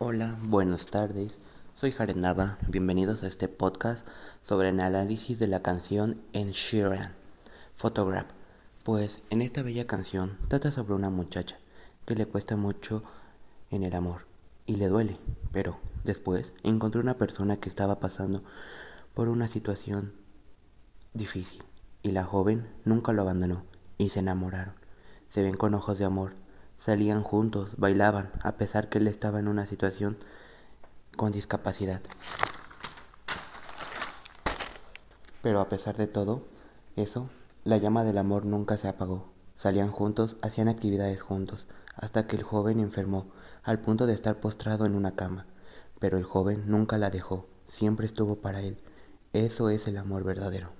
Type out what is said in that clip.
Hola, buenas tardes. Soy Jared Nava. Bienvenidos a este podcast sobre el análisis de la canción En Sheeran, Photograph. Pues en esta bella canción trata sobre una muchacha que le cuesta mucho en el amor y le duele, pero después encontró una persona que estaba pasando por una situación difícil y la joven nunca lo abandonó y se enamoraron. Se ven con ojos de amor Salían juntos, bailaban, a pesar que él estaba en una situación con discapacidad. Pero a pesar de todo eso, la llama del amor nunca se apagó. Salían juntos, hacían actividades juntos, hasta que el joven enfermó, al punto de estar postrado en una cama. Pero el joven nunca la dejó, siempre estuvo para él. Eso es el amor verdadero.